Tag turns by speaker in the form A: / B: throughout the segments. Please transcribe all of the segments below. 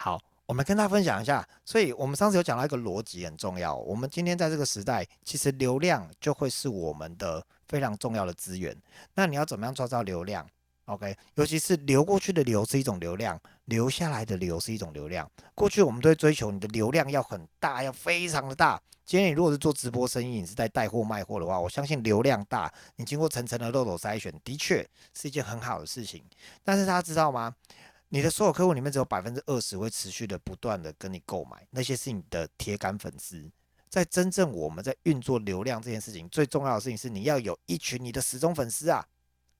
A: 好，我们跟大家分享一下。所以我们上次有讲到一个逻辑很重要。我们今天在这个时代，其实流量就会是我们的非常重要的资源。那你要怎么样创造流量？OK，尤其是流过去的流是一种流量，留下来的流是一种流量。过去我们都会追求你的流量要很大，要非常的大。今天你如果是做直播生意，你是在带货卖货的话，我相信流量大，你经过层层的漏斗筛选，的确是一件很好的事情。但是大家知道吗？你的所有客户里面只有百分之二十会持续的不断的跟你购买，那些是你的铁杆粉丝。在真正我们在运作流量这件事情，最重要的事情是你要有一群你的始终粉丝啊，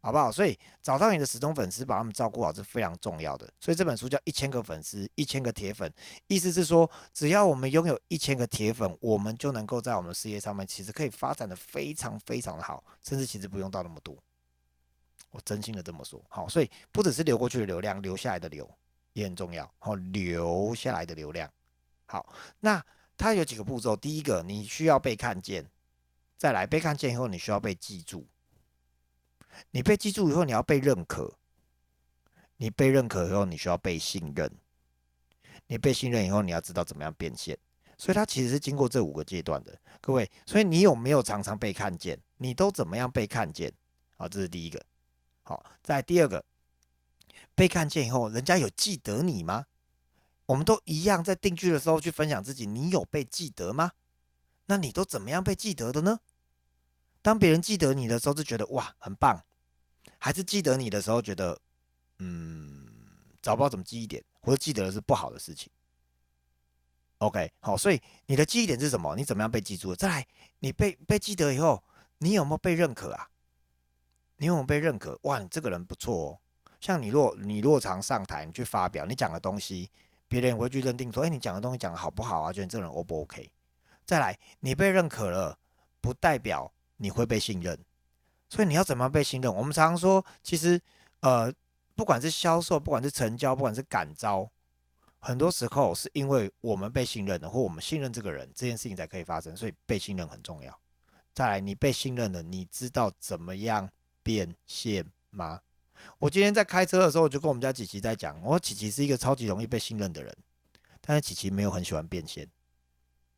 A: 好不好？所以找到你的始终粉丝，把他们照顾好是非常重要的。所以这本书叫一千个粉丝，一千个铁粉，意思是说，只要我们拥有一千个铁粉，我们就能够在我们的事业上面，其实可以发展的非常非常的好，甚至其实不用到那么多。我真心的这么说，好，所以不只是流过去的流量，留下来的流也很重要，好，留下来的流量，好，那它有几个步骤，第一个你需要被看见，再来被看见以后，你需要被记住，你被记住以后，你要被认可，你被认可以后，你需要被信任，你被信任以后，你要知道怎么样变现，所以它其实是经过这五个阶段的，各位，所以你有没有常常被看见？你都怎么样被看见？好，这是第一个。好，在第二个被看见以后，人家有记得你吗？我们都一样，在定居的时候去分享自己，你有被记得吗？那你都怎么样被记得的呢？当别人记得你的时候，就觉得哇很棒，还是记得你的时候觉得嗯找不到怎么记忆点，或者记得的是不好的事情。OK，好，所以你的记忆点是什么？你怎么样被记住？再来，你被被记得以后，你有没有被认可啊？你有没有被认可？哇，你这个人不错哦。像你若你若常上台，你去发表，你讲的东西，别人会去认定说，哎，你讲的东西讲的好不好啊？觉得你这个人 O 不 OK？再来，你被认可了，不代表你会被信任。所以你要怎么样被信任？我们常常说，其实呃，不管是销售，不管是成交，不管是感召，很多时候是因为我们被信任了，或我们信任这个人，这件事情才可以发生。所以被信任很重要。再来，你被信任了，你知道怎么样？变现吗？我今天在开车的时候，我就跟我们家琪琪在讲，我说琪琪是一个超级容易被信任的人，但是琪琪没有很喜欢变现。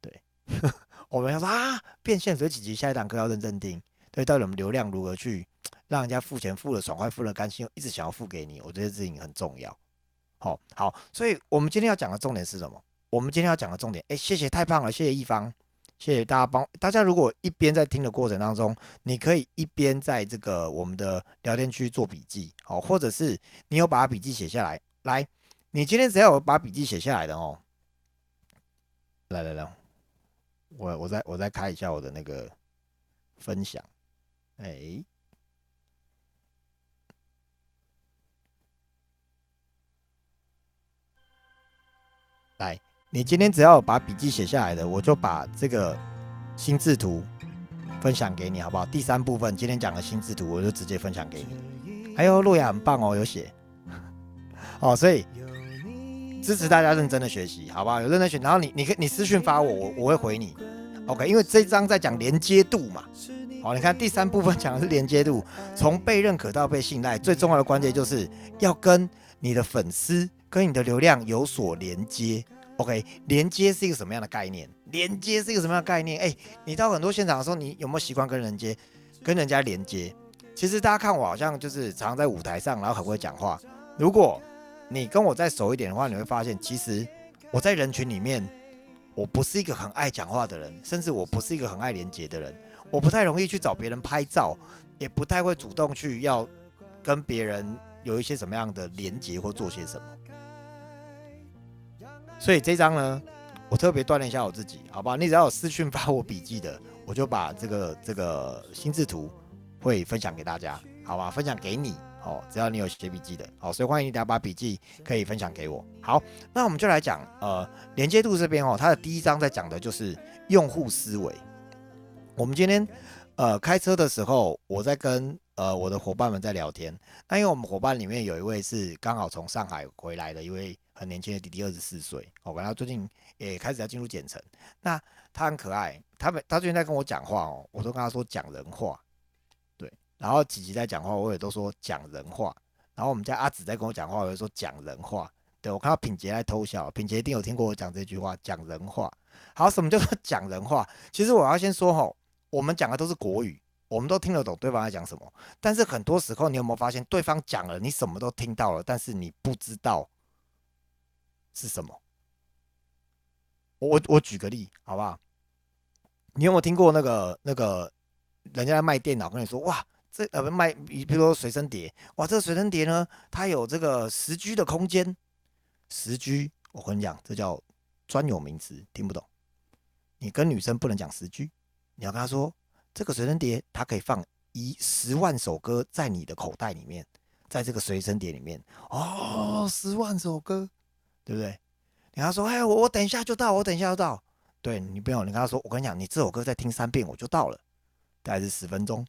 A: 对，我们要说啊，变现，所以琪琪下一堂课要认真听。对，到底我们流量如何去让人家付钱付了爽快，付了甘心，一直想要付给你，我觉得这事情很重要。好，好，所以我们今天要讲的重点是什么？我们今天要讲的重点，哎，谢谢，太胖了，谢谢一方。谢谢大家帮大家。如果一边在听的过程当中，你可以一边在这个我们的聊天区做笔记，好，或者是你有把笔记写下来。来，你今天只要有把笔记写下来的哦。来来来，我我再我再开一下我的那个分享。哎，你今天只要把笔记写下来的，我就把这个心智图分享给你，好不好？第三部分今天讲的心智图，我就直接分享给你。还有洛亚很棒哦，有写 哦，所以支持大家认真的学习，好不好？有认真学，然后你你可你私讯发我，我我会回你。OK，因为这一章在讲连接度嘛。好，你看第三部分讲的是连接度，从被认可到被信赖，最重要的关键就是要跟你的粉丝跟你的流量有所连接。OK，连接是一个什么样的概念？连接是一个什么样的概念？哎，你到很多现场的时候，你有没有习惯跟人接、跟人家连接？其实大家看我好像就是常常在舞台上，然后很会讲话。如果你跟我再熟一点的话，你会发现，其实我在人群里面，我不是一个很爱讲话的人，甚至我不是一个很爱连接的人。我不太容易去找别人拍照，也不太会主动去要跟别人有一些什么样的连接或做些什么。所以这张呢，我特别锻炼一下我自己，好吧？你只要有私讯发我笔记的，我就把这个这个心智图会分享给大家，好吧？分享给你，哦，只要你有写笔记的，好，所以欢迎大家把笔记可以分享给我。好，那我们就来讲，呃，连接度这边哦，它的第一章在讲的就是用户思维。我们今天呃开车的时候，我在跟呃我的伙伴们在聊天，那因为我们伙伴里面有一位是刚好从上海回来的一位。很年轻的弟弟，二十四岁，哦，然后最近也开始要进入简程。那他很可爱，他们他最近在跟我讲话哦，我都跟他说讲人话，对。然后琪琪在讲话，我也都说讲人话。然后我们家阿紫在跟我讲话，我就说讲人话。对我看到品杰在偷笑，品杰一定有听过我讲这句话，讲人话。好，什么叫做 讲人话？其实我要先说吼，我们讲的都是国语，我们都听得懂对方在讲什么。但是很多时候，你有没有发现，对方讲了，你什么都听到了，但是你不知道是什么？我我我举个例，好不好？你有没有听过那个那个人家在卖电脑，跟你说哇，这呃不卖，比如说随身碟，哇，这个随身碟呢，它有这个十 G 的空间，十 G，我跟你讲，这叫专有名词，听不懂。你跟女生不能讲十 G，你要跟她说，这个随身碟它可以放一十万首歌在你的口袋里面，在这个随身碟里面，哦，十万首歌，对不对？你跟他说，哎，我我等一下就到，我等一下就到。对你不用，你跟他说，我跟你讲，你这首歌再听三遍我就到了，大概是十分钟。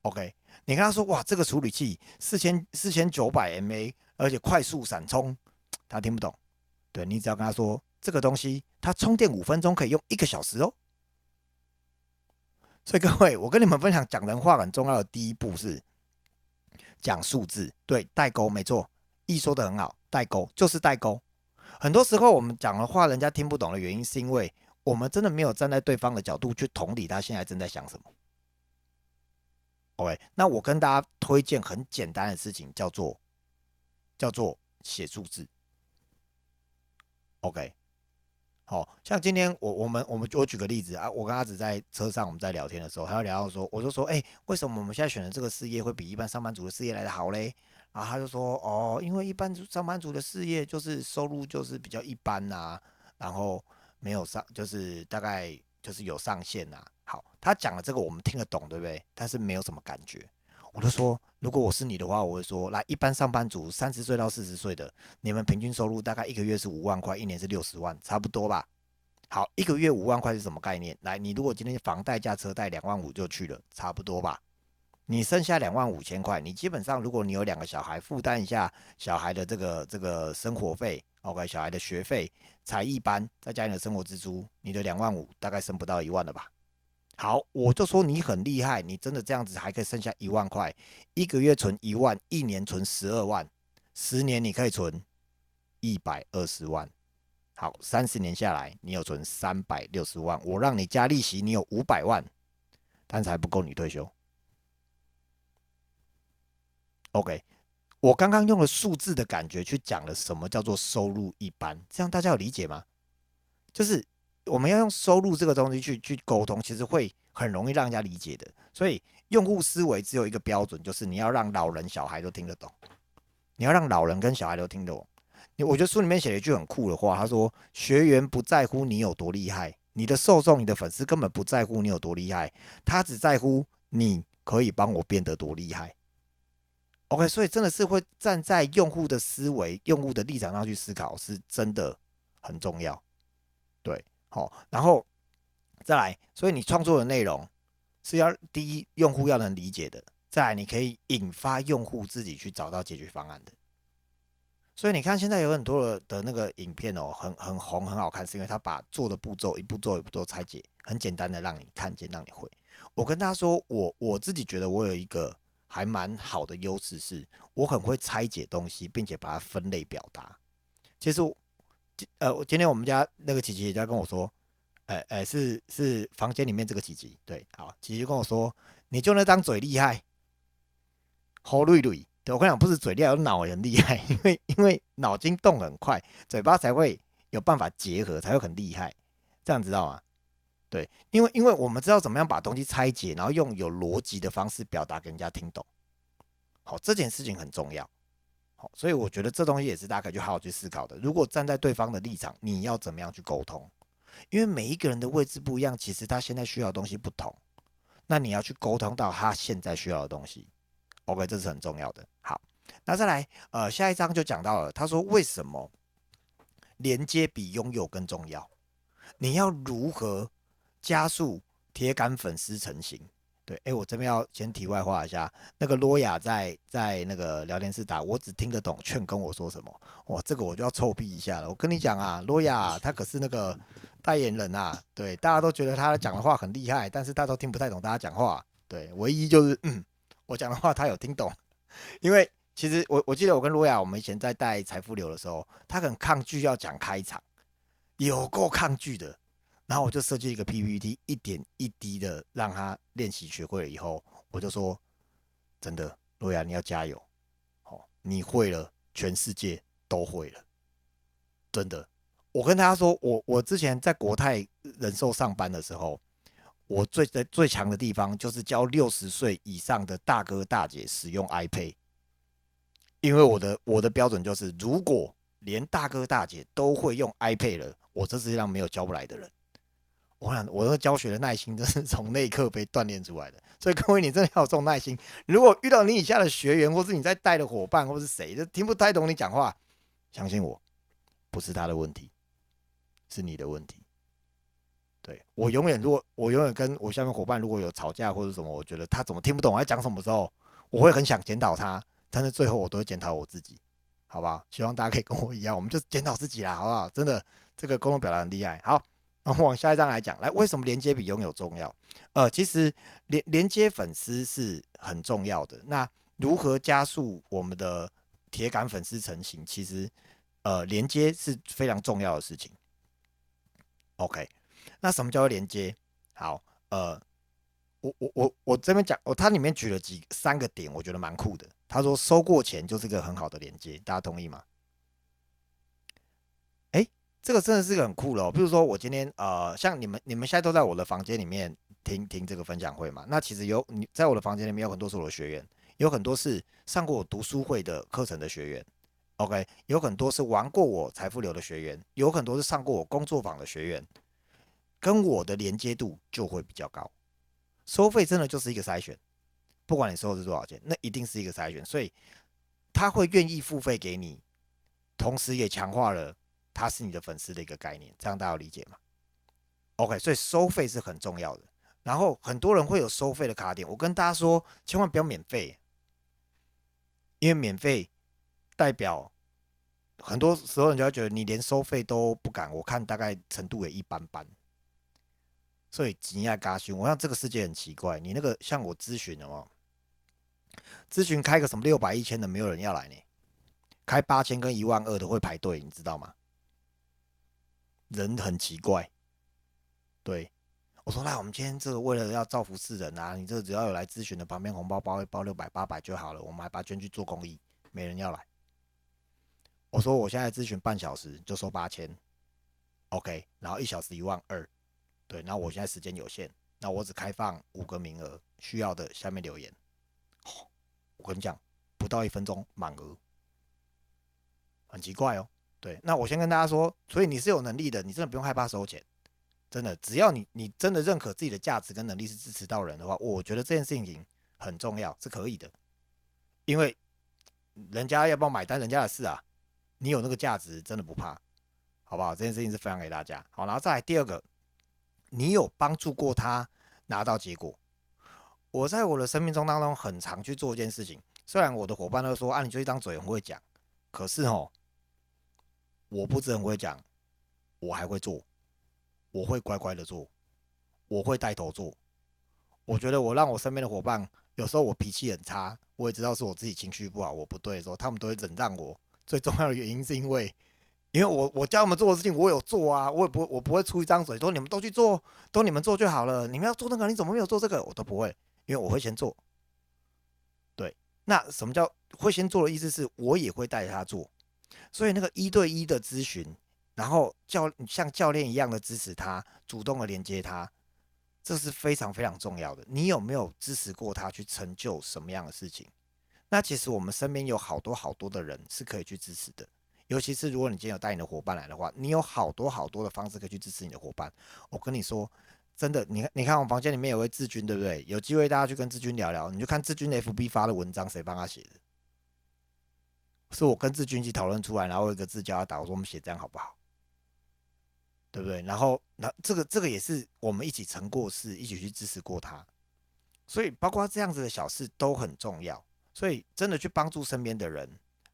A: OK，你跟他说，哇，这个处理器四千四千九百 mA，而且快速闪充，他听不懂。对你只要跟他说，这个东西它充电五分钟可以用一个小时哦。所以各位，我跟你们分享讲人话很重要的第一步是讲数字，对，代沟没错，一说的很好，代沟就是代沟。很多时候我们讲的话，人家听不懂的原因，是因为我们真的没有站在对方的角度去同理他现在正在想什么。OK，那我跟大家推荐很简单的事情，叫做叫做写数字。OK，好像今天我我们我们我举个例子啊，我跟阿紫在车上我们在聊天的时候，还要聊到说，我就说，哎，为什么我们现在选的这个事业会比一般上班族的事业来的好嘞？然后他就说：“哦，因为一般上班族的事业就是收入就是比较一般呐，然后没有上，就是大概就是有上限呐。好，他讲的这个我们听得懂，对不对？但是没有什么感觉。我就说，如果我是你的话，我会说，来，一般上班族三十岁到四十岁的，你们平均收入大概一个月是五万块，一年是六十万，差不多吧？好，一个月五万块是什么概念？来，你如果今天房贷加车贷两万五就去了，差不多吧？”你剩下两万五千块，你基本上如果你有两个小孩，负担一下小孩的这个这个生活费，OK，小孩的学费、才艺班，再加你的生活支出，你的两万五大概剩不到一万了吧？好，我就说你很厉害，你真的这样子还可以剩下一万块，一个月存一万，一年存十二万，十年你可以存一百二十万。好，三十年下来，你有存三百六十万，我让你加利息，你有五百万，但是还不够你退休。OK，我刚刚用了数字的感觉去讲了什么叫做收入一般，这样大家有理解吗？就是我们要用收入这个东西去去沟通，其实会很容易让人家理解的。所以用户思维只有一个标准，就是你要让老人小孩都听得懂，你要让老人跟小孩都听得懂。你我觉得书里面写了一句很酷的话，他说：“学员不在乎你有多厉害，你的受众、你的粉丝根本不在乎你有多厉害，他只在乎你可以帮我变得多厉害。” OK，所以真的是会站在用户的思维、用户的立场上去思考，是真的很重要。对，好，然后再来，所以你创作的内容是要第一，用户要能理解的；再来，你可以引发用户自己去找到解决方案的。所以你看，现在有很多的的那个影片哦，很很红，很好看，是因为他把做的步骤一步做一步做拆解，很简单的让你看见，让你会。我跟他说，我我自己觉得我有一个。还蛮好的优势是，我很会拆解东西，并且把它分类表达。其实，呃，今天我们家那个琪琪也在跟我说，哎哎，是是房间里面这个琪琪，对，好，琪琪跟我说，你就那张嘴厉害，好锐锐。对我跟你讲，不是嘴厉害，脑也很厉害，因为因为脑筋动很快，嘴巴才会有办法结合，才会很厉害。这样知道吗？对，因为因为我们知道怎么样把东西拆解，然后用有逻辑的方式表达给人家听懂。好，这件事情很重要。好，所以我觉得这东西也是大家可以去好好去思考的。如果站在对方的立场，你要怎么样去沟通？因为每一个人的位置不一样，其实他现在需要的东西不同。那你要去沟通到他现在需要的东西。OK，这是很重要的。好，那再来，呃，下一章就讲到了，他说为什么连接比拥有更重要？你要如何？加速铁杆粉丝成型，对，哎，我这边要先题外话一下，那个罗雅在在那个聊天室打，我只听得懂劝跟我说什么，哇，这个我就要臭屁一下了。我跟你讲啊，罗雅他可是那个代言人啊，对，大家都觉得他讲的话很厉害，但是他都听不太懂大家讲话，对，唯一就是嗯，我讲的话他有听懂，因为其实我我记得我跟罗雅，我们以前在带财富流的时候，他很抗拒要讲开场，有够抗拒的。然后我就设计一个 PPT，一点一滴的让他练习学会了以后，我就说，真的，罗亚你要加油，哦，你会了，全世界都会了，真的。我跟大家说，我我之前在国泰人寿上班的时候，我最在最强的地方就是教六十岁以上的大哥大姐使用 iPad，因为我的我的标准就是，如果连大哥大姐都会用 iPad 了，我这世界上没有教不来的人。我想，我的教学的耐心真是从那一刻被锻炼出来的。所以各位，你真的要有这种耐心。如果遇到你以下的学员，或是你在带的伙伴，或是谁，就听不太懂你讲话，相信我，不是他的问题，是你的问题。对我永远，如果我永远跟我下面伙伴如果有吵架或者什么，我觉得他怎么听不懂我在讲什么时候，我会很想检讨他，但是最后我都会检讨我自己，好不好？希望大家可以跟我一样，我们就检讨自己啦，好不好？真的，这个沟通表达很厉害，好。往下一章来讲，来，为什么连接比拥有重要？呃，其实连连接粉丝是很重要的。那如何加速我们的铁杆粉丝成型？其实，呃，连接是非常重要的事情。OK，那什么叫做连接？好，呃，我我我我这边讲，哦，它里面举了几三个点，我觉得蛮酷的。他说收过钱就是个很好的连接，大家同意吗？这个真的是个很酷的哦。比如说，我今天呃，像你们，你们现在都在我的房间里面听听这个分享会嘛？那其实有你在我的房间里面有很多是我的学员，有很多是上过我读书会的课程的学员，OK，有很多是玩过我财富流的学员，有很多是上过我工作坊的学员，跟我的连接度就会比较高。收费真的就是一个筛选，不管你收的是多少钱，那一定是一个筛选，所以他会愿意付费给你，同时也强化了。他是你的粉丝的一个概念，这样大家理解吗？OK，所以收费是很重要的。然后很多人会有收费的卡点，我跟大家说，千万不要免费，因为免费代表很多时候人家觉得你连收费都不敢，我看大概程度也一般般。所以吉亚嘎兄，我想这个世界很奇怪，你那个像我咨询的哦，咨询开个什么六百一千的，没有人要来呢，开八千跟一万二的会排队，你知道吗？人很奇怪，对我说：“那我们今天这个为了要造福世人啊，你这只要有来咨询的，旁边红包包一包六百八百就好了，我们还把捐去做公益，没人要来。”我说：“我现在咨询半小时就收八千，OK，然后一小时一万二，对，那我现在时间有限，那我只开放五个名额，需要的下面留言。我跟你讲，不到一分钟满额，很奇怪哦。”对，那我先跟大家说，所以你是有能力的，你真的不用害怕收钱，真的，只要你你真的认可自己的价值跟能力是支持到人的话，我觉得这件事情很重要，是可以的，因为人家要不要买单，人家的事啊，你有那个价值，真的不怕，好不好？这件事情是分享给大家，好，然后再来第二个，你有帮助过他拿到结果，我在我的生命中当中很常去做一件事情，虽然我的伙伴都说啊，你就一张嘴很会讲，可是哦。我不只很会讲，我还会做，我会乖乖的做，我会带头做。我觉得我让我身边的伙伴，有时候我脾气很差，我也知道是我自己情绪不好，我不对的时候，他们都会忍让我。最重要的原因是因为，因为我我教他们做的事情，我有做啊，我也不我不会出一张嘴说你们都去做，都你们做就好了。你们要做那个，你怎么没有做这个？我都不会，因为我会先做。对，那什么叫会先做的意思是我也会带他做。所以那个一对一的咨询，然后教像教练一样的支持他，主动的连接他，这是非常非常重要的。你有没有支持过他去成就什么样的事情？那其实我们身边有好多好多的人是可以去支持的。尤其是如果你今天有带你的伙伴来的话，你有好多好多的方式可以去支持你的伙伴。我跟你说，真的，你看，你看我房间里面有位志军，对不对？有机会大家去跟志军聊聊，你就看志军 FB 发的文章，谁帮他写的？是我跟志军一起讨论出来，然后一个字叫他打，我说我们写这样好不好？对不对？然后那这个这个也是我们一起成过事，一起去支持过他，所以包括这样子的小事都很重要。所以真的去帮助身边的人，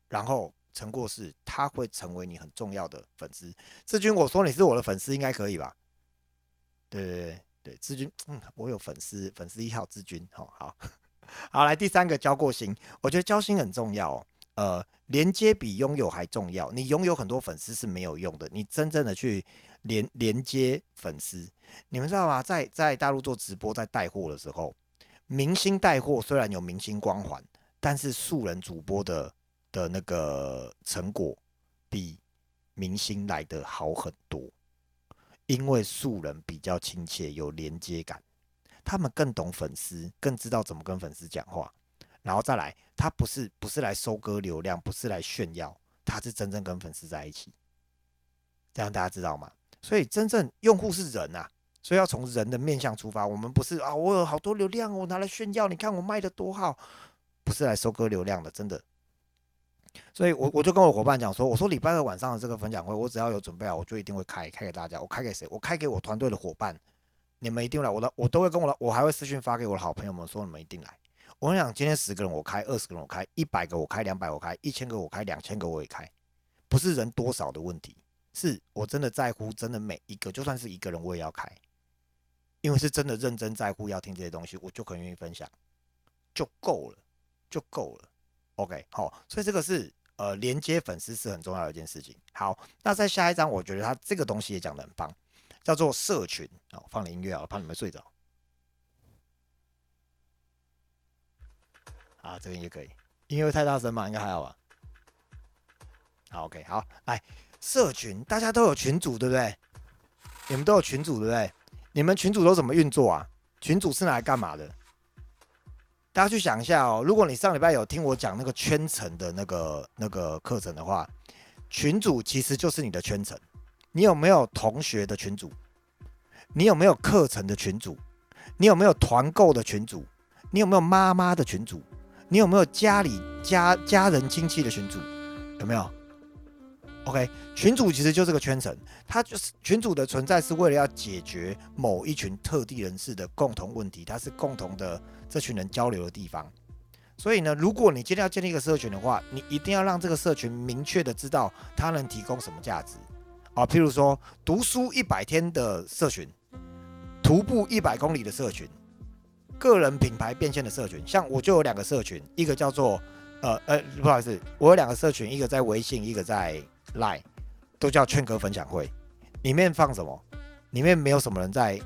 A: 然后成过事，他会成为你很重要的粉丝。志军，我说你是我的粉丝，应该可以吧？对对对对，志军，嗯，我有粉丝，粉丝一号志军，好好 好，来第三个交过心，我觉得交心很重要。呃，连接比拥有还重要。你拥有很多粉丝是没有用的，你真正的去连连接粉丝，你们知道吗？在在大陆做直播，在带货的时候，明星带货虽然有明星光环，但是素人主播的的那个成果比明星来的好很多，因为素人比较亲切，有连接感，他们更懂粉丝，更知道怎么跟粉丝讲话。然后再来，他不是不是来收割流量，不是来炫耀，他是真正跟粉丝在一起，这样大家知道吗？所以真正用户是人呐，所以要从人的面向出发。我们不是啊，我有好多流量，我拿来炫耀，你看我卖的多好，不是来收割流量的，真的。所以我我就跟我伙伴讲说，我说礼拜二晚上的这个分享会，我只要有准备好，我就一定会开开给大家。我开给谁？我开给我团队的伙伴，你们一定来，我的我都会跟我的，我还会私讯发给我的好朋友们说，你们一定来。我跟你讲，今天十个人我开，二十个人我开，一百个我开，两百我开，一千个我开，两千个我也开，不是人多少的问题，是我真的在乎，真的每一个，就算是一个人我也要开，因为是真的认真在乎要听这些东西，我就很愿意分享，就够了，就够了。OK，好，所以这个是呃连接粉丝是很重要的一件事情。好，那在下一章，我觉得他这个东西也讲的很棒，叫做社群。好，放点音乐啊，怕你们睡着。啊，这边也可以，音乐太大声嘛？应该还好吧。好，OK，好，来，社群大家都有群主，对不对？你们都有群主，对不对？你们群主都怎么运作啊？群主是拿来干嘛的？大家去想一下哦。如果你上礼拜有听我讲那个圈层的那个那个课程的话，群主其实就是你的圈层。你有没有同学的群主？你有没有课程的群主？你有没有团购的群主？你有没有妈妈的群主？你有没有家里家家人亲戚的群主？有没有？OK，群主其实就是个圈层，它就是群主的存在是为了要解决某一群特地人士的共同问题，它是共同的这群人交流的地方。所以呢，如果你今天要建立一个社群的话，你一定要让这个社群明确的知道它能提供什么价值啊。譬如说，读书一百天的社群，徒步一百公里的社群。个人品牌变现的社群，像我就有两个社群，一个叫做呃呃，不好意思，我有两个社群，一个在微信，一个在 Line，都叫劝歌分享会。里面放什么？里面没有什么人在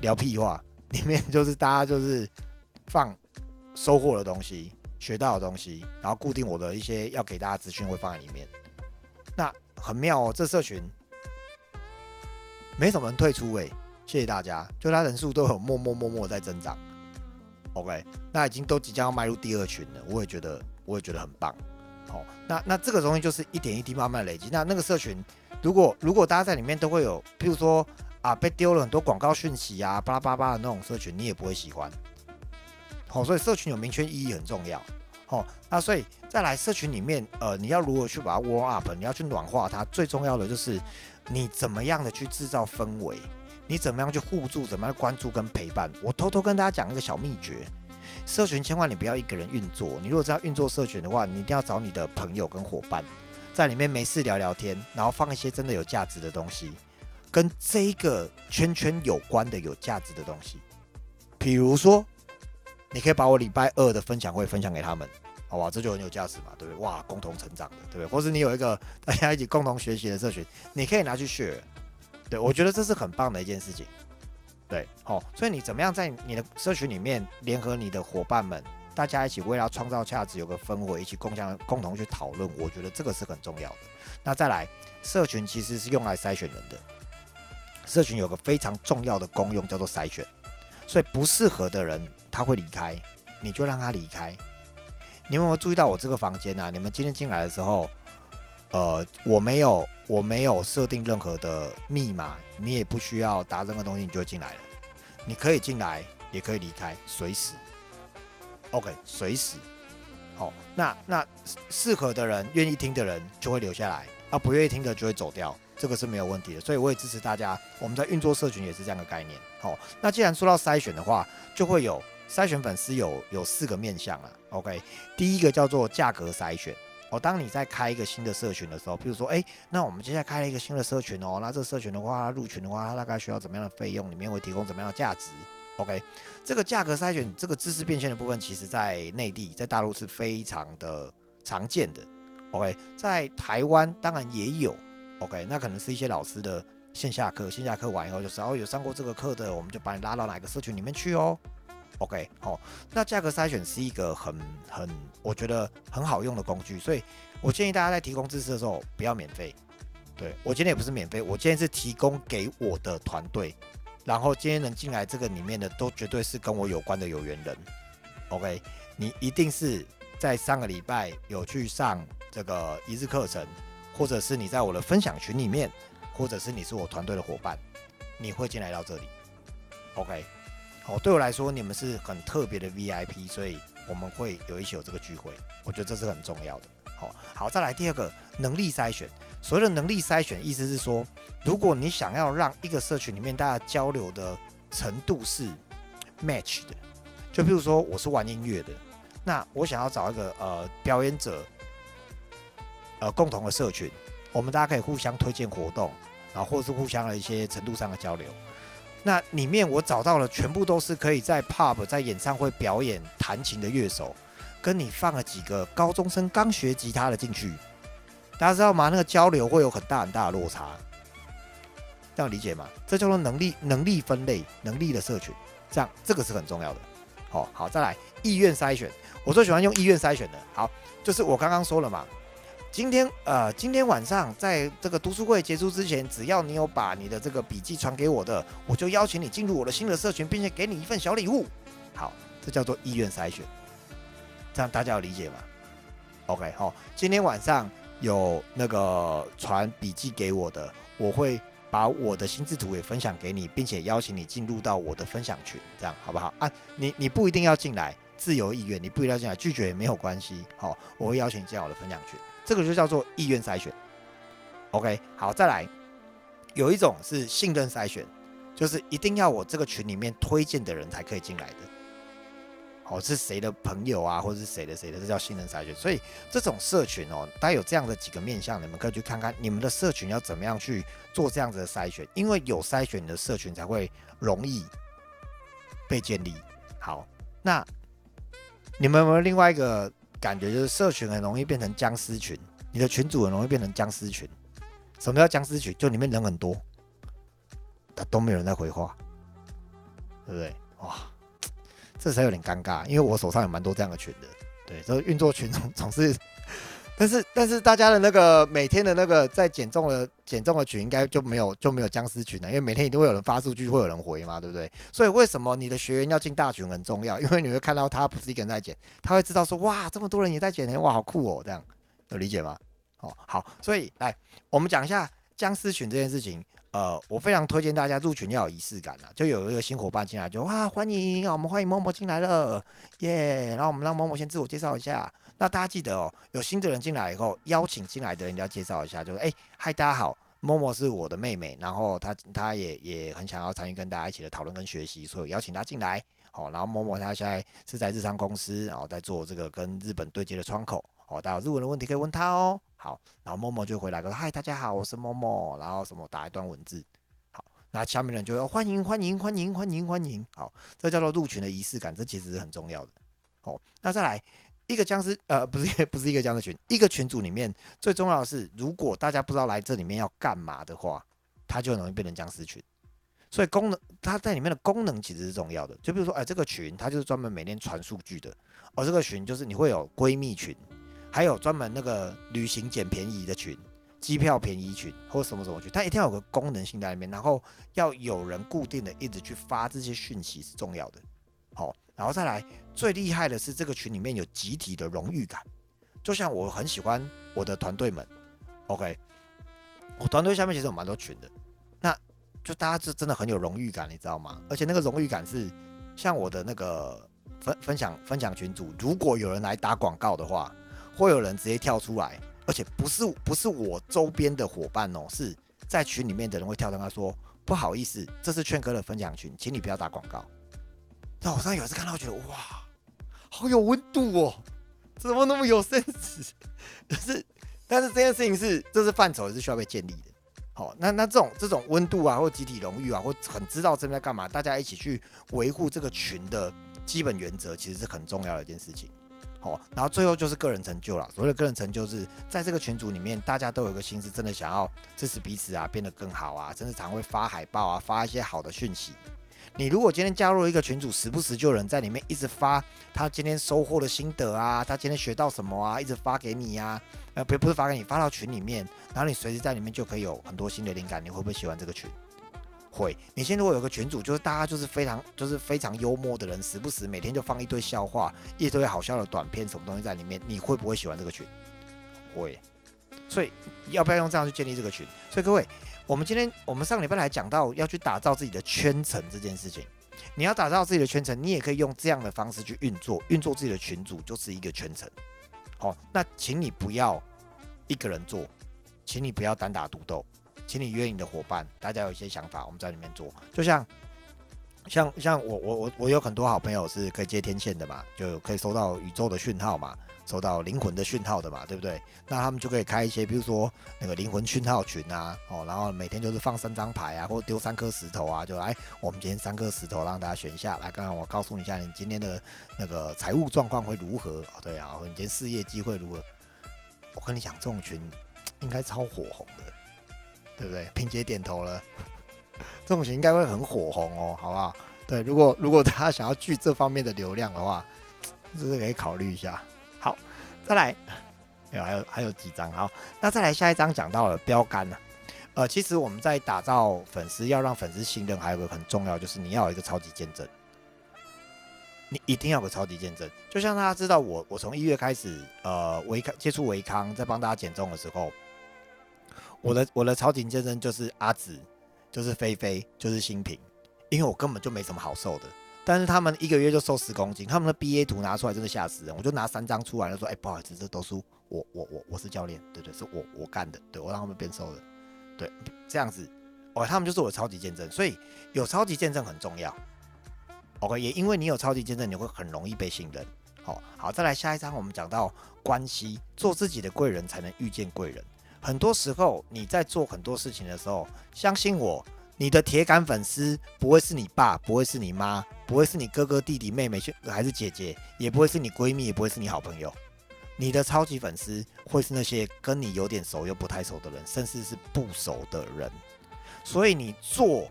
A: 聊屁话，里面就是大家就是放收获的东西、学到的东西，然后固定我的一些要给大家资讯会放在里面。那很妙哦，这社群没什么人退出诶，谢谢大家，就他人数都有默默默默在增长。OK，那已经都即将要迈入第二群了，我也觉得，我也觉得很棒。好，那那这个东西就是一点一滴慢慢累积。那那个社群，如果如果大家在里面都会有，譬如说啊，被丢了很多广告讯息啊，巴拉巴拉的那种社群，你也不会喜欢。好，所以社群有明确意义很重要。好，那所以再来社群里面，呃，你要如何去把它 warm up，你要去暖化它，最重要的就是你怎么样的去制造氛围。你怎么样去互助？怎么样关注跟陪伴？我偷偷跟大家讲一个小秘诀：社群千万你不要一个人运作。你如果知道运作社群的话，你一定要找你的朋友跟伙伴，在里面没事聊聊天，然后放一些真的有价值的东西，跟这一个圈圈有关的有价值的东西。比如说，你可以把我礼拜二的分享会分享给他们，好吧？这就很有价值嘛，对不对？哇，共同成长的，对不对？或是你有一个大家一起共同学习的社群，你可以拿去 share。对，我觉得这是很棒的一件事情。对，好，所以你怎么样在你的社群里面联合你的伙伴们，大家一起为了创造价值，有个氛围，一起共享、共同去讨论，我觉得这个是很重要的。那再来，社群其实是用来筛选人的，社群有个非常重要的功用叫做筛选，所以不适合的人他会离开，你就让他离开。你有没有注意到我这个房间啊？你们今天进来的时候。呃，我没有，我没有设定任何的密码，你也不需要答任何东西，你就进来了。你可以进来，也可以离开，随时。OK，随时。好，那那适合的人，愿意听的人就会留下来，啊，不愿意听的就会走掉，这个是没有问题的。所以我也支持大家，我们在运作社群也是这样的概念。好，那既然说到筛选的话，就会有筛选粉丝有有四个面向啊。OK，第一个叫做价格筛选。哦，当你在开一个新的社群的时候，比如说，哎，那我们接下来开了一个新的社群哦，那这个社群的话，入群的话，它大概需要怎么样的费用？里面会提供怎么样的价值？OK，这个价格筛选，这个知识变现的部分，其实在内地，在大陆是非常的常见的。OK，在台湾当然也有。OK，那可能是一些老师的线下课，线下课完以后就是哦，有上过这个课的，我们就把你拉到哪个社群里面去哦。OK，好，那价格筛选是一个很很，我觉得很好用的工具，所以我建议大家在提供知识的时候不要免费。对我今天也不是免费，我今天是提供给我的团队，然后今天能进来这个里面的都绝对是跟我有关的有缘人。OK，你一定是在上个礼拜有去上这个一日课程，或者是你在我的分享群里面，或者是你是我团队的伙伴，你会进来到这里。OK。哦，对我来说，你们是很特别的 VIP，所以我们会有一起有这个聚会，我觉得这是很重要的。好，好，再来第二个能力筛选。所谓的能力筛选，意思是说，如果你想要让一个社群里面大家交流的程度是 match 的，就比如说我是玩音乐的，那我想要找一个呃表演者，呃共同的社群，我们大家可以互相推荐活动，然后或者是互相的一些程度上的交流。那里面我找到了，全部都是可以在 pub 在演唱会表演弹琴的乐手，跟你放了几个高中生刚学吉他的进去，大家知道吗？那个交流会有很大很大的落差，这样理解吗？这叫做能力能力分类能力的社群，这样这个是很重要的。好好再来意愿筛选，我最喜欢用意愿筛选的，好，就是我刚刚说了嘛。今天呃，今天晚上在这个读书会结束之前，只要你有把你的这个笔记传给我的，我就邀请你进入我的新的社群，并且给你一份小礼物。好，这叫做意愿筛选，这样大家有理解吗？OK，好，今天晚上有那个传笔记给我的，我会把我的心智图也分享给你，并且邀请你进入到我的分享群，这样好不好啊？你你不一定要进来，自由意愿，你不一定要进来，拒绝也没有关系。好，我会邀请你进我的分享群。这个就叫做意愿筛选，OK，好，再来，有一种是信任筛选，就是一定要我这个群里面推荐的人才可以进来的，哦，是谁的朋友啊，或者是谁的谁的，这叫信任筛选。所以这种社群哦，大家有这样的几个面向，你们可以去看看你们的社群要怎么样去做这样子的筛选，因为有筛选的社群才会容易被建立。好，那你们有没有另外一个？感觉就是社群很容易变成僵尸群，你的群主很容易变成僵尸群。什么叫僵尸群？就里面人很多，他都没有人在回话，对不对？哇，这才有点尴尬，因为我手上有蛮多这样的群的，对，这运作群总 总是。但是但是大家的那个每天的那个在减重的减重的群应该就没有就没有僵尸群了，因为每天一定会有人发数据，会有人回嘛，对不对？所以为什么你的学员要进大群很重要？因为你会看到他不是一个人在减，他会知道说哇这么多人也在减呢，哇好酷哦，这样有理解吗？哦好，所以来我们讲一下僵尸群这件事情。呃，我非常推荐大家入群要有仪式感啊，就有一个新伙伴进来就哇欢迎啊，我们欢迎某某进来了耶，然后我们让某某先自我介绍一下。那大家记得哦，有新的人进来以后，邀请进来的人要介绍一下，就是哎，嗨，大家好，默默是我的妹妹，然后她她也也很想要参与跟大家一起的讨论跟学习，所以邀请她进来。好，然后默默她现在是在日商公司，然后在做这个跟日本对接的窗口。好，大家有日文的问题可以问他哦。好，然后默默就回来说，嗨，大家好，我是默默，然后什么打一段文字。好，那下面人就要欢迎欢迎欢迎欢迎欢迎。好，这叫做入群的仪式感，这其实是很重要的。好，那再来。一个僵尸，呃，不是，不是一个僵尸群，一个群组里面最重要的是，如果大家不知道来这里面要干嘛的话，它就很容易变成僵尸群。所以功能，它在里面的功能其实是重要的。就比如说，哎，这个群它就是专门每天传数据的，而这个群就是你会有闺蜜群，还有专门那个旅行捡便宜的群、机票便宜群或什么什么群，它一定要有个功能性在里面，然后要有人固定的一直去发这些讯息是重要的。好。然后再来，最厉害的是这个群里面有集体的荣誉感，就像我很喜欢我的团队们，OK，我团队下面其实有蛮多群的，那就大家是真的很有荣誉感，你知道吗？而且那个荣誉感是像我的那个分分享分享群组，如果有人来打广告的话，会有人直接跳出来，而且不是不是我周边的伙伴哦，是在群里面的人会跳出来说，不好意思，这是劝哥的分享群，请你不要打广告。早上有一次看到，觉得哇，好有温度哦，怎么那么有 sense？可是，但是这件事情是，这是范畴是需要被建立的。好，那那这种这种温度啊，或集体荣誉啊，或很知道这边在干嘛，大家一起去维护这个群的基本原则，其实是很重要的一件事情。哦，然后最后就是个人成就了。所谓的个人成就，是在这个群组里面，大家都有一个心思，真的想要支持彼此啊，变得更好啊，甚至常会发海报啊，发一些好的讯息。你如果今天加入一个群组，时不时就有人在里面一直发他今天收获的心得啊，他今天学到什么啊，一直发给你呀，呃，不不是发给你，发到群里面，然后你随时在里面就可以有很多新的灵感。你会不会喜欢这个群？会，你现在如果有个群主，就是大家就是非常就是非常幽默的人，时不时每天就放一堆笑话，一堆好笑的短片，什么东西在里面，你会不会喜欢这个群？会，所以要不要用这样去建立这个群？所以各位，我们今天我们上礼拜来讲到要去打造自己的圈层这件事情，你要打造自己的圈层，你也可以用这样的方式去运作，运作自己的群组就是一个圈层。好，那请你不要一个人做，请你不要单打独斗。请你约你的伙伴，大家有一些想法，我们在里面做。就像，像像我我我我有很多好朋友是可以接天线的嘛，就可以收到宇宙的讯号嘛，收到灵魂的讯号的嘛，对不对？那他们就可以开一些，比如说那个灵魂讯号群啊，哦，然后每天就是放三张牌啊，或丢三颗石头啊，就来我们今天三颗石头让大家选一下。来，刚刚我告诉你一下，你今天的那个财务状况会如何？对啊，你今天事业机会如何？我跟你讲，这种群应该超火红的。对不对？萍姐点头了，这种群应该会很火红哦，好不好？对，如果如果大家想要聚这方面的流量的话，这是可以考虑一下。好，再来，有还有还有几张好，那再来下一张讲到了标杆呢。呃，其实我们在打造粉丝，要让粉丝信任，还有个很重要，就是你要有一个超级见证，你一定要有个超级见证。就像大家知道，我我从一月开始，呃，维康接触维康，在帮大家减重的时候。我的我的超级见证就是阿紫，就是菲菲，就是新平，因为我根本就没什么好瘦的，但是他们一个月就瘦十公斤，他们的 B A 图拿出来真的吓死人，我就拿三张出来，就说，哎，不好意思，这都是我我我我是教练，对对，是我我干的，对我让他们变瘦的，对，这样子，哦，他们就是我的超级见证，所以有超级见证很重要，OK，也因为你有超级见证，你会很容易被信任，好，好，再来下一张，我们讲到关系，做自己的贵人才能遇见贵人。很多时候，你在做很多事情的时候，相信我，你的铁杆粉丝不会是你爸，不会是你妈，不会是你哥哥、弟弟、妹妹，还是姐姐，也不会是你闺蜜，也不会是你好朋友。你的超级粉丝会是那些跟你有点熟又不太熟的人，甚至是不熟的人。所以你做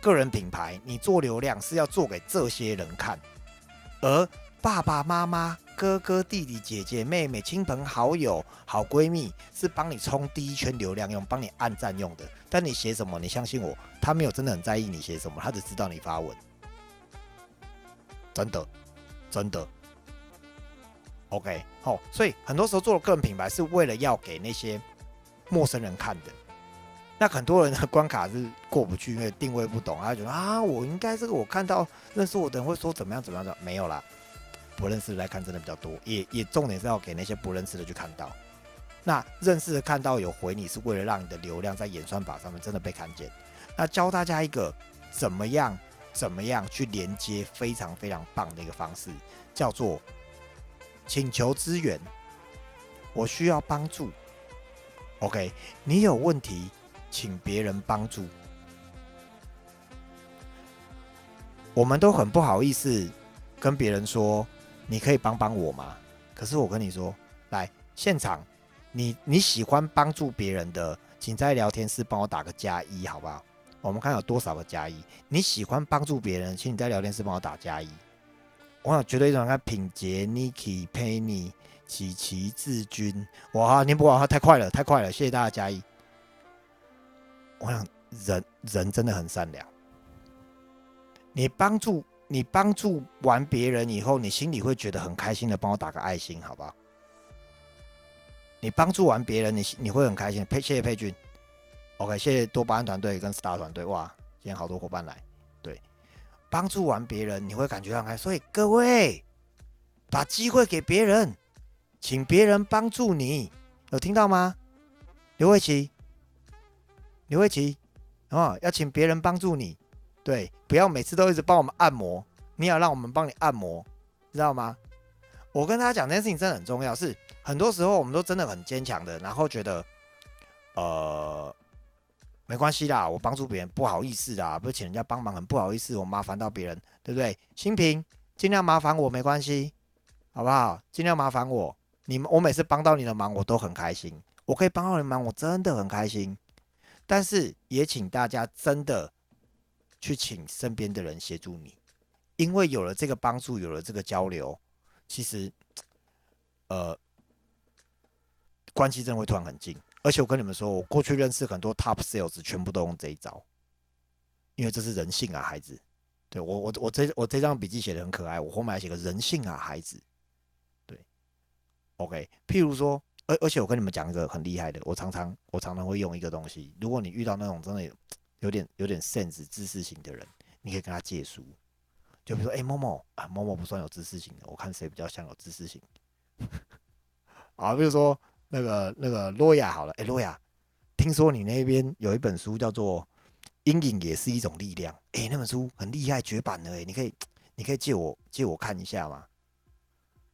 A: 个人品牌，你做流量是要做给这些人看，而爸爸妈妈。哥哥、弟弟、姐姐、妹妹、亲朋好友、好闺蜜，是帮你冲第一圈流量用，帮你按赞用的。但你写什么，你相信我，他没有真的很在意你写什么，他只知道你发文。真的，真的。OK，好，所以很多时候做个人品牌是为了要给那些陌生人看的。那很多人的关卡是过不去，因为定位不懂，他觉得啊，我应该这个我看到认识我的人会说怎么样怎么样的，没有啦。不认识来看真的比较多，也也重点是要给那些不认识的去看到。那认识的看到有回你，是为了让你的流量在演算法上面真的被看见。那教大家一个怎么样怎么样去连接非常非常棒的一个方式，叫做请求资源。我需要帮助，OK？你有问题，请别人帮助。我们都很不好意思跟别人说。你可以帮帮我吗？可是我跟你说，来现场，你你喜欢帮助别人的，请在聊天室帮我打个加一，好不好？我们看有多少个加一。你喜欢帮助别人，请你在聊天室帮我打加一。我想绝对一种看品杰、Niki、Penny、琪琪、志军，哇，你不完，太快了，太快了，谢谢大家加一。我想人人真的很善良，你帮助。你帮助完别人以后，你心里会觉得很开心的，帮我打个爱心，好不好？你帮助完别人，你你会很开心。佩，谢谢佩君。OK，谢谢多巴胺团队跟 Star 团队。哇，今天好多伙伴来。对，帮助完别人，你会感觉很开。所以各位，把机会给别人，请别人帮助你，有听到吗？刘慧琪，刘慧琪，哦，要请别人帮助你。对，不要每次都一直帮我们按摩，你要让我们帮你按摩，知道吗？我跟他讲这件事情真的很重要，是很多时候我们都真的很坚强的，然后觉得，呃，没关系啦，我帮助别人不好意思啦，不是请人家帮忙很不好意思，我麻烦到别人，对不对？新平尽量麻烦我没关系好不好？尽量麻烦我，你们我每次帮到你的忙，我都很开心。我可以帮到你的忙，我真的很开心。但是也请大家真的去请身边的人协助你，因为有了这个帮助，有了这个交流，其实，呃，关系真的会突然很近。而且我跟你们说，我过去认识很多 top sales，全部都用这一招，因为这是人性啊，孩子。对我，我我这我这张笔记写的很可爱，我后面还写个人性啊，孩子。对，OK。譬如说，而而且我跟你们讲一个很厉害的，我常常我常常会用一个东西，如果你遇到那种真的有有点有点 sense 知识型的人，你可以跟他借书。就比如说，哎，某某啊，某某不算有知识型的，我看谁比较像有知识型。啊，比如说那个那个洛亚好了，哎，洛亚，听说你那边有一本书叫做。阴影也是一种力量，哎，那本书很厉害，绝版了，哎，你可以，你可以借我借我看一下吗？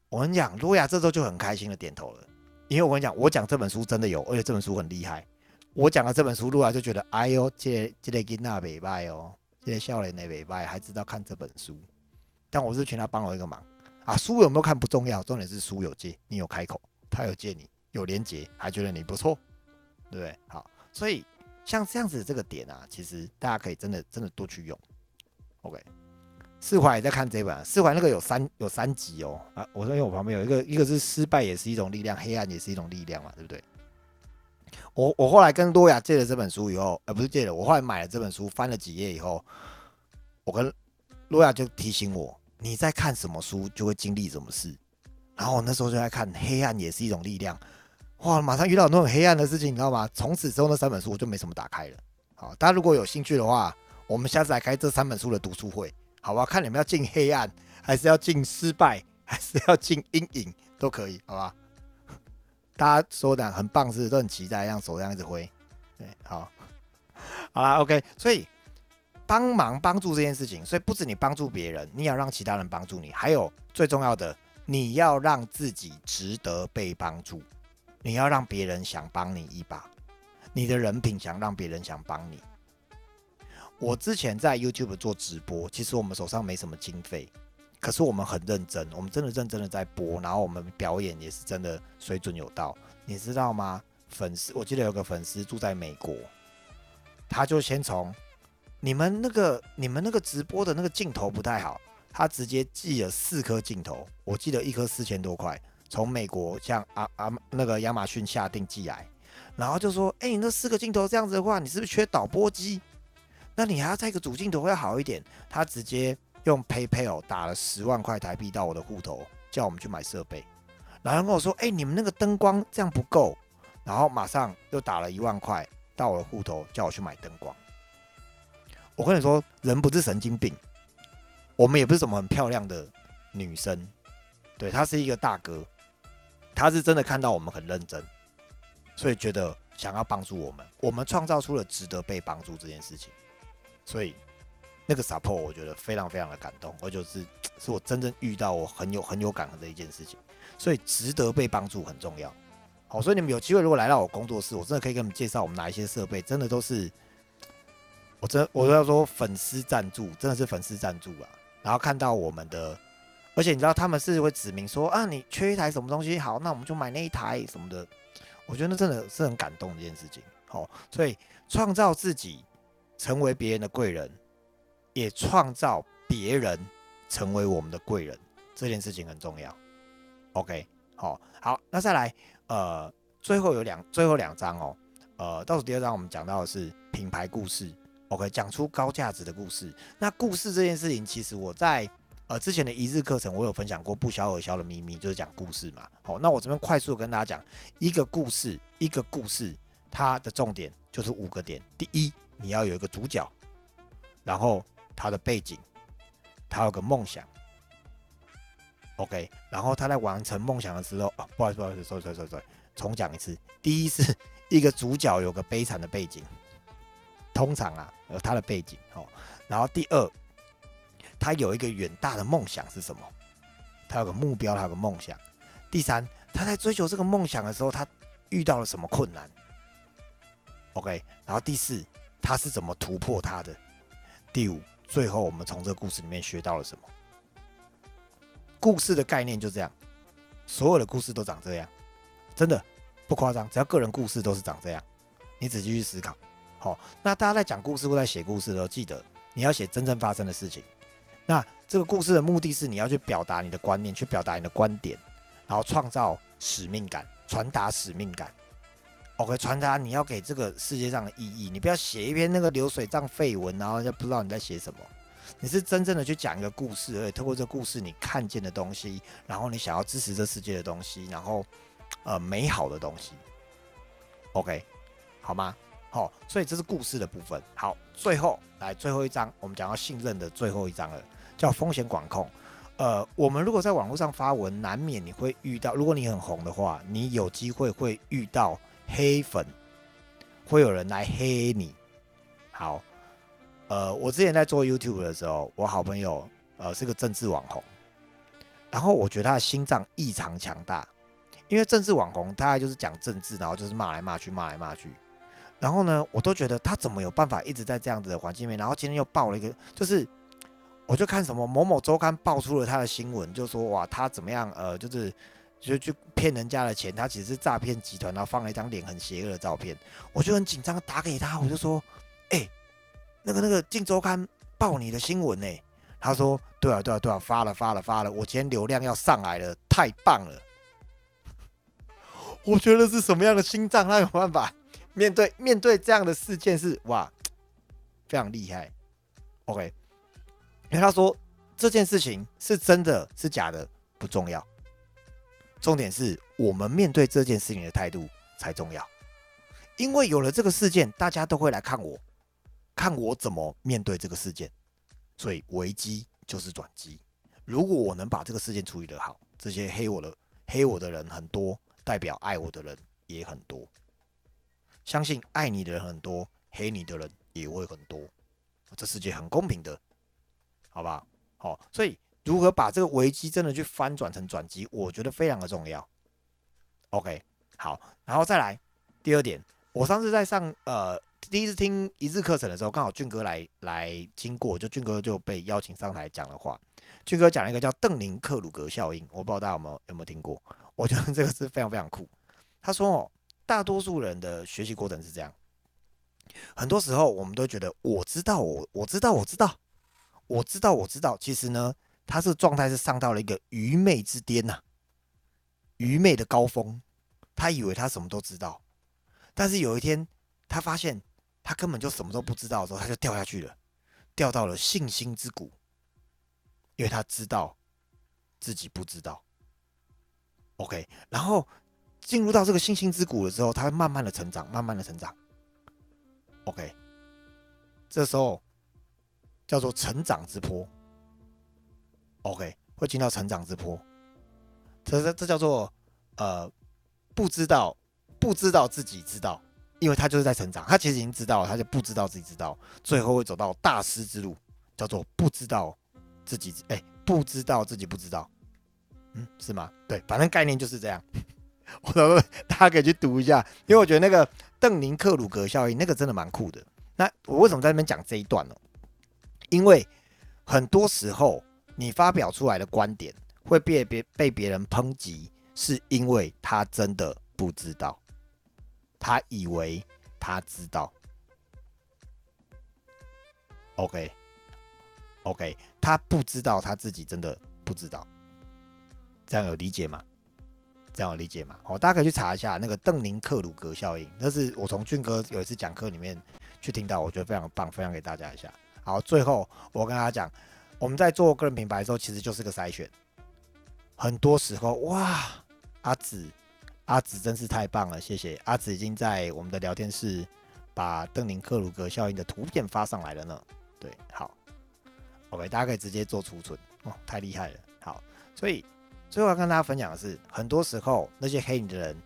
A: 我跟你讲，罗亚这时候就很开心的点头了，因为我跟你讲，我讲这本书真的有，而且这本书很厉害。我讲了这本书，罗亚就觉得，哎呦，这这个囡仔未歹哦，这个笑脸的未歹，还知道看这本书。但我是劝他帮我一个忙啊，书有没有看不重要，重点是书有借，你有开口，他有借你，有连结，还觉得你不错，对不对？好，所以。像这样子这个点啊，其实大家可以真的真的多去用。OK，四怀也在看这本，四怀那个有三有三集哦啊，我说因为我旁边有一个，一个是失败也是一种力量，黑暗也是一种力量嘛，对不对？我我后来跟多亚借了这本书以后，呃不是借了，我后来买了这本书，翻了几页以后，我跟多亚就提醒我，你在看什么书就会经历什么事，然后我那时候就在看黑暗也是一种力量。哇！马上遇到很多很黑暗的事情，你知道吗？从此之后那三本书我就没什么打开了。好，大家如果有兴趣的话，我们下次来开这三本书的读书会，好吧？看你们要进黑暗，还是要进失败，还是要进阴影，都可以，好吧？大家说的很棒，是都很期待，让手这样一直挥。对，好，好啦 o k 所以帮忙帮助这件事情，所以不止你帮助别人，你要让其他人帮助你，还有最重要的，你要让自己值得被帮助。你要让别人想帮你一把，你的人品想让别人想帮你。我之前在 YouTube 做直播，其实我们手上没什么经费，可是我们很认真，我们真的认真的在播，然后我们表演也是真的水准有到。你知道吗？粉丝，我记得有个粉丝住在美国，他就先从你们那个你们那个直播的那个镜头不太好，他直接寄了四颗镜头，我记得一颗四千多块。从美国像啊啊那个亚马逊下定寄来，然后就说：“哎，你那四个镜头这样子的话，你是不是缺导播机？那你还要再一个主镜头会好一点。”他直接用 PayPal 打了十万块台币到我的户头，叫我们去买设备。然后跟我说：“哎，你们那个灯光这样不够。”然后马上又打了一万块到我的户头，叫我去买灯光。我跟你说，人不是神经病，我们也不是什么很漂亮的女生，对他是一个大哥。他是真的看到我们很认真，所以觉得想要帮助我们。我们创造出了值得被帮助这件事情，所以那个 support 我觉得非常非常的感动，而就是 是我真正遇到我很有很有感恩的一件事情。所以值得被帮助很重要。好，所以你们有机会如果来到我工作室，我真的可以给你们介绍我们哪一些设备，真的都是我真我都要说粉丝赞助，真的是粉丝赞助啊。然后看到我们的。而且你知道他们是会指明说啊，你缺一台什么东西，好，那我们就买那一台什么的。我觉得那真的是很感动的一件事情。好，所以创造自己成为别人的贵人，也创造别人成为我们的贵人，这件事情很重要。OK，好，好，那再来，呃，最后有两最后两章哦，呃，倒数第二章我们讲到的是品牌故事。OK，讲出高价值的故事。那故事这件事情，其实我在。呃，之前的一日课程我有分享过不销而销的秘密，就是讲故事嘛。好，那我这边快速跟大家讲一个故事，一个故事，它的重点就是五个点。第一，你要有一个主角，然后他的背景，他有个梦想，OK，然后他在完成梦想的时候，啊，不好意思，不好意思，sorry sorry sorry，重讲一次。第一是一个主角有个悲惨的背景，通常啊有他的背景，好，然后第二。他有一个远大的梦想是什么？他有个目标，他有个梦想。第三，他在追求这个梦想的时候，他遇到了什么困难？OK。然后第四，他是怎么突破他的？第五，最后我们从这个故事里面学到了什么？故事的概念就这样，所有的故事都长这样，真的不夸张，只要个人故事都是长这样。你仔细去思考，好，那大家在讲故事或在写故事的时候，记得你要写真正发生的事情。那这个故事的目的是你要去表达你的观念，去表达你的观点，然后创造使命感，传达使命感。OK，传达你要给这个世界上的意义。你不要写一篇那个流水账废文，然后就不知道你在写什么。你是真正的去讲一个故事，而且透过这个故事你看见的东西，然后你想要支持这世界的东西，然后呃美好的东西。OK，好吗？好，所以这是故事的部分。好，最后来最后一章，我们讲到信任的最后一章了，叫风险管控。呃，我们如果在网络上发文，难免你会遇到，如果你很红的话，你有机会会遇到黑粉，会有人来黑你。好，呃，我之前在做 YouTube 的时候，我好朋友呃是个政治网红，然后我觉得他的心脏异常强大，因为政治网红大概就是讲政治，然后就是骂来骂去，骂来骂去。然后呢，我都觉得他怎么有办法一直在这样子的环境里面？然后今天又爆了一个，就是我就看什么某某周刊爆出了他的新闻，就说哇，他怎么样？呃，就是就去骗人家的钱，他其实是诈骗集团，然后放了一张脸很邪恶的照片。我就很紧张，打给他，我就说，哎，那个那个《镜周刊》爆你的新闻呢？他说，对啊，对啊，对啊，发了，发了，发了，我今天流量要上来了，太棒了！我觉得是什么样的心脏，他有办法？面对面对这样的事件是哇，非常厉害。OK，因为他说这件事情是真的是假的不重要，重点是我们面对这件事情的态度才重要。因为有了这个事件，大家都会来看我，看我怎么面对这个事件。所以危机就是转机。如果我能把这个事件处理得好，这些黑我的黑我的人很多，代表爱我的人也很多。相信爱你的人很多，黑你的人也会很多。这世界很公平的，好吧？好，所以如何把这个危机真的去翻转成转机，我觉得非常的重要。OK，好，然后再来第二点，我上次在上呃第一次听一日课程的时候，刚好俊哥来来经过，就俊哥就被邀请上台讲的话，俊哥讲了一个叫邓宁克鲁格效应，我不知道大家有没有有没有听过？我觉得这个是非常非常酷。他说哦。大多数人的学习过程是这样，很多时候我们都觉得我知道我我知道我知道我知道我知道，其实呢，他这个状态是上到了一个愚昧之巅呐，愚昧的高峰。他以为他什么都知道，但是有一天他发现他根本就什么都不知道的时候，他就掉下去了，掉到了信心之谷，因为他知道自己不知道。OK，然后。进入到这个星星之谷的时候，他会慢慢的成长，慢慢的成长。OK，这时候叫做成长之坡。OK，会进到成长之坡。这这这叫做呃，不知道不知道自己知道，因为他就是在成长，他其实已经知道，他就不知道自己知道，最后会走到大师之路，叫做不知道自己哎，不知道自己不知道。嗯，是吗？对，反正概念就是这样。我说大家可以去读一下，因为我觉得那个邓宁克鲁格效应那个真的蛮酷的。那我为什么在那边讲这一段呢？因为很多时候你发表出来的观点会被别被别人抨击，是因为他真的不知道，他以为他知道。OK，OK，他不知道他自己真的不知道，这样有理解吗？这样理解嘛？好，大家可以去查一下那个邓宁克鲁格效应，那是我从俊哥有一次讲课里面去听到，我觉得非常棒，分享给大家一下。好，最后我跟大家讲，我们在做个人品牌的时候，其实就是个筛选。很多时候，哇，阿紫，阿紫真是太棒了，谢谢阿紫已经在我们的聊天室把邓宁克鲁格效应的图片发上来了呢。对，好，OK，大家可以直接做储存哦，太厉害了。好，所以。最后要跟大家分享的是，很多时候那些黑你的人，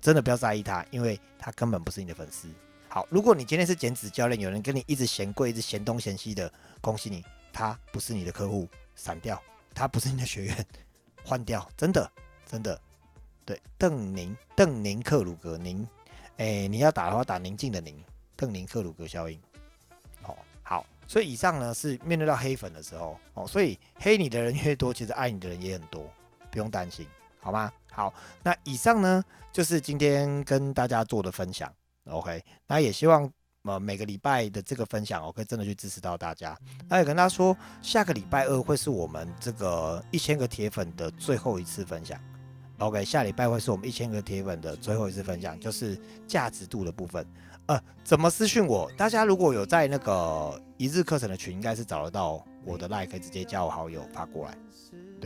A: 真的不要在意他，因为他根本不是你的粉丝。好，如果你今天是减脂教练，有人跟你一直嫌贵，一直嫌东嫌西的，恭喜你，他不是你的客户，闪掉，他不是你的学员，换掉，真的，真的。对，邓宁，邓宁克鲁格宁，哎，你要打的话打宁静的宁，邓宁克鲁格效应。哦，好，所以以上呢是面对到黑粉的时候，哦，所以黑你的人越多，其实爱你的人也很多。不用担心，好吗？好，那以上呢就是今天跟大家做的分享，OK，那也希望呃每个礼拜的这个分享，我可以真的去支持到大家。那也跟大家说，下个礼拜二会是我们这个一千个铁粉的最后一次分享。OK，下礼拜会是我们一千个铁粉的最后一次分享，就是价值度的部分。呃，怎么私讯我？大家如果有在那个一日课程的群，应该是找得到我的 line，可以直接加我好友发过来。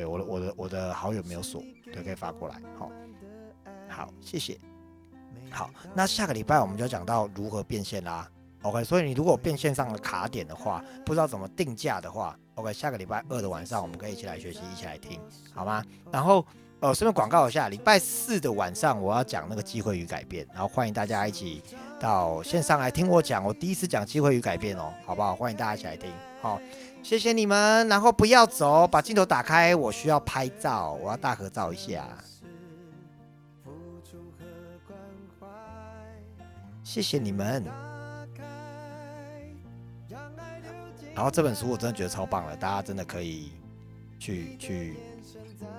A: 对，我的我的我的好友没有锁，对，可以发过来。好，好，谢谢。好，那下个礼拜我们就讲到如何变现啦。OK，所以你如果变现上的卡点的话，不知道怎么定价的话，OK，下个礼拜二的晚上我们可以一起来学习，一起来听，好吗？然后。呃，顺便广告一下，礼拜四的晚上我要讲那个机会与改变，然后欢迎大家一起到线上来听我讲，我第一次讲机会与改变哦，好不好？欢迎大家一起来听，好，谢谢你们，然后不要走，把镜头打开，我需要拍照，我要大合照一下，谢谢你们。然后这本书我真的觉得超棒了，大家真的可以去去。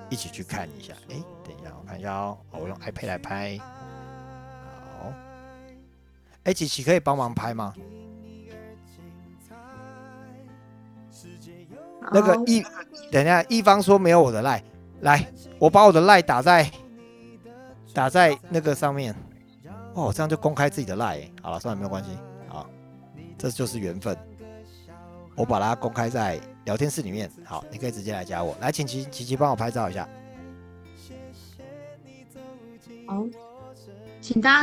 A: 一起去看一下，哎，等一下，我看一下哦，我用 iPad 来拍，好，哎，琪琪可以帮忙拍吗？那个一，等一下，一方说没有我的赖，来，我把我的赖打在打在那个上面，哦，这样就公开自己的赖，好了，算了，没有关系，好，这就是缘分，我把它公开在。聊天室里面，好，你可以直接来加我。来，请琪琪琪帮我拍照一下。
B: 好，请大家。